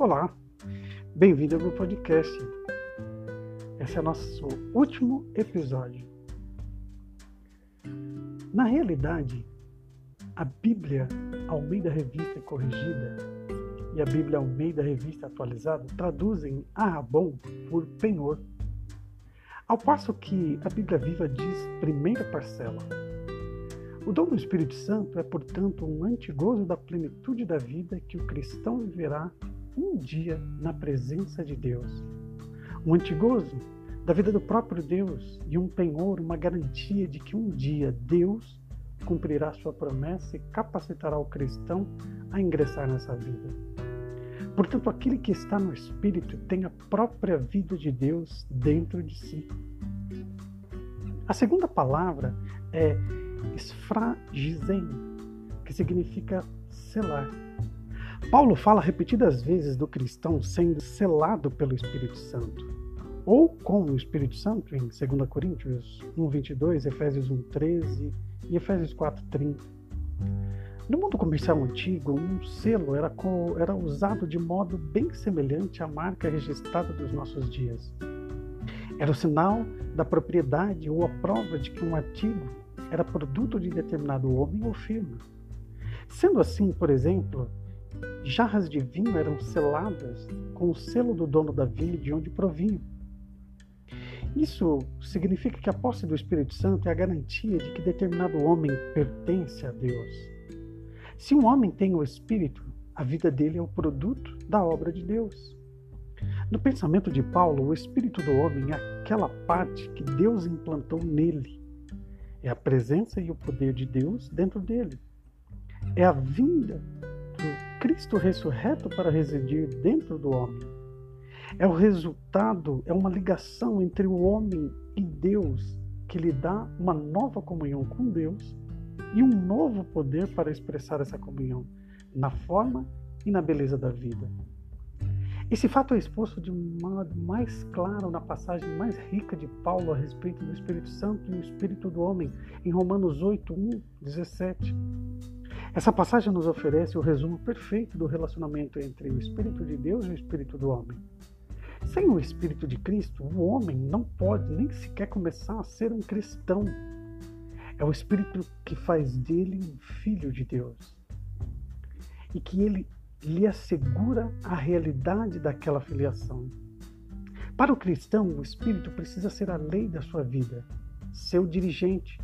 Olá, bem-vindo ao meu podcast. Esse é nosso último episódio. Na realidade, a Bíblia Almeida Revista Corrigida e a Bíblia Almeida Revista Atualizada traduzem Arrabon por penhor, ao passo que a Bíblia Viva diz primeira parcela. O dom do Espírito Santo é, portanto, um antigozo da plenitude da vida que o cristão viverá um dia na presença de Deus. Um antigozo da vida do próprio Deus e um penhor, uma garantia de que um dia Deus cumprirá sua promessa e capacitará o cristão a ingressar nessa vida. Portanto, aquele que está no Espírito tem a própria vida de Deus dentro de si. A segunda palavra é esfragizen, que significa selar. Paulo fala repetidas vezes do cristão sendo selado pelo Espírito Santo, ou com o Espírito Santo, em 2 Coríntios 1, 22, Efésios 1, 13 e Efésios 4, 30. No mundo comercial antigo, um selo era, era usado de modo bem semelhante à marca registrada dos nossos dias. Era o sinal da propriedade ou a prova de que um artigo era produto de determinado homem ou firma. Sendo assim, por exemplo, Jarras de vinho eram seladas com o selo do dono da vinha de onde provinham. Isso significa que a posse do Espírito Santo é a garantia de que determinado homem pertence a Deus. Se um homem tem o Espírito, a vida dele é o produto da obra de Deus. No pensamento de Paulo, o espírito do homem é aquela parte que Deus implantou nele. É a presença e o poder de Deus dentro dele. É a vinda Cristo ressurreto para residir dentro do homem. É o resultado, é uma ligação entre o homem e Deus que lhe dá uma nova comunhão com Deus e um novo poder para expressar essa comunhão na forma e na beleza da vida. Esse fato é exposto de um modo mais claro na passagem mais rica de Paulo a respeito do Espírito Santo e o Espírito do homem, em Romanos 8, 1, 17. Essa passagem nos oferece o resumo perfeito do relacionamento entre o Espírito de Deus e o Espírito do homem. Sem o Espírito de Cristo, o homem não pode nem sequer começar a ser um cristão. É o Espírito que faz dele um filho de Deus e que ele lhe assegura a realidade daquela filiação. Para o cristão, o Espírito precisa ser a lei da sua vida, seu dirigente,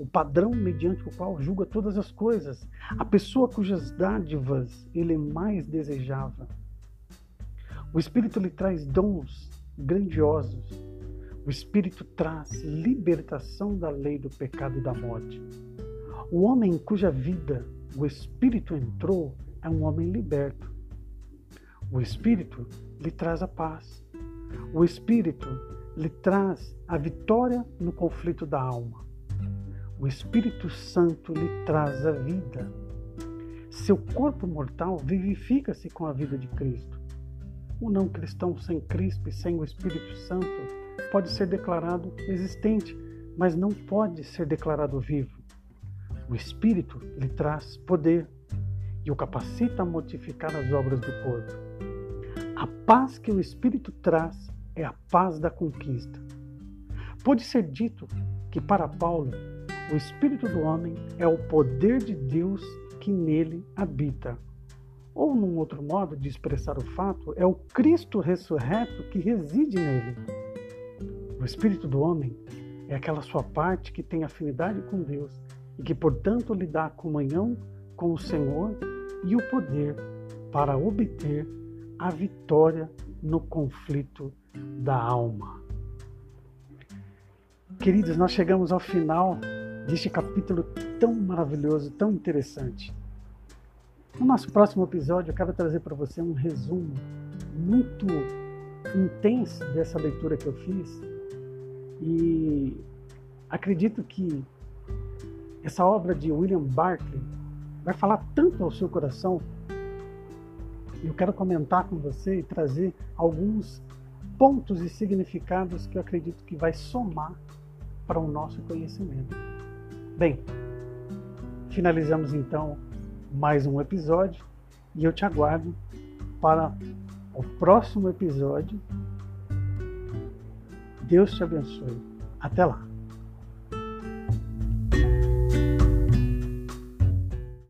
o padrão mediante o qual julga todas as coisas, a pessoa cujas dádivas ele mais desejava. O Espírito lhe traz dons grandiosos. O Espírito traz libertação da lei do pecado e da morte. O homem em cuja vida o Espírito entrou é um homem liberto. O Espírito lhe traz a paz. O Espírito lhe traz a vitória no conflito da alma. O Espírito Santo lhe traz a vida. Seu corpo mortal vivifica-se com a vida de Cristo. O não cristão sem Cristo e sem o Espírito Santo pode ser declarado existente, mas não pode ser declarado vivo. O Espírito lhe traz poder e o capacita a modificar as obras do corpo. A paz que o Espírito traz é a paz da conquista. Pode ser dito que para Paulo o espírito do homem é o poder de Deus que nele habita. Ou, num outro modo de expressar o fato, é o Cristo ressurreto que reside nele. O espírito do homem é aquela sua parte que tem afinidade com Deus e que, portanto, lhe dá comunhão com o Senhor e o poder para obter a vitória no conflito da alma. Queridos, nós chegamos ao final deste capítulo tão maravilhoso, tão interessante. No nosso próximo episódio, eu quero trazer para você um resumo muito intenso dessa leitura que eu fiz e acredito que essa obra de William Barclay vai falar tanto ao seu coração. Eu quero comentar com você e trazer alguns pontos e significados que eu acredito que vai somar para o nosso conhecimento. Bem, finalizamos então mais um episódio e eu te aguardo para o próximo episódio. Deus te abençoe. Até lá!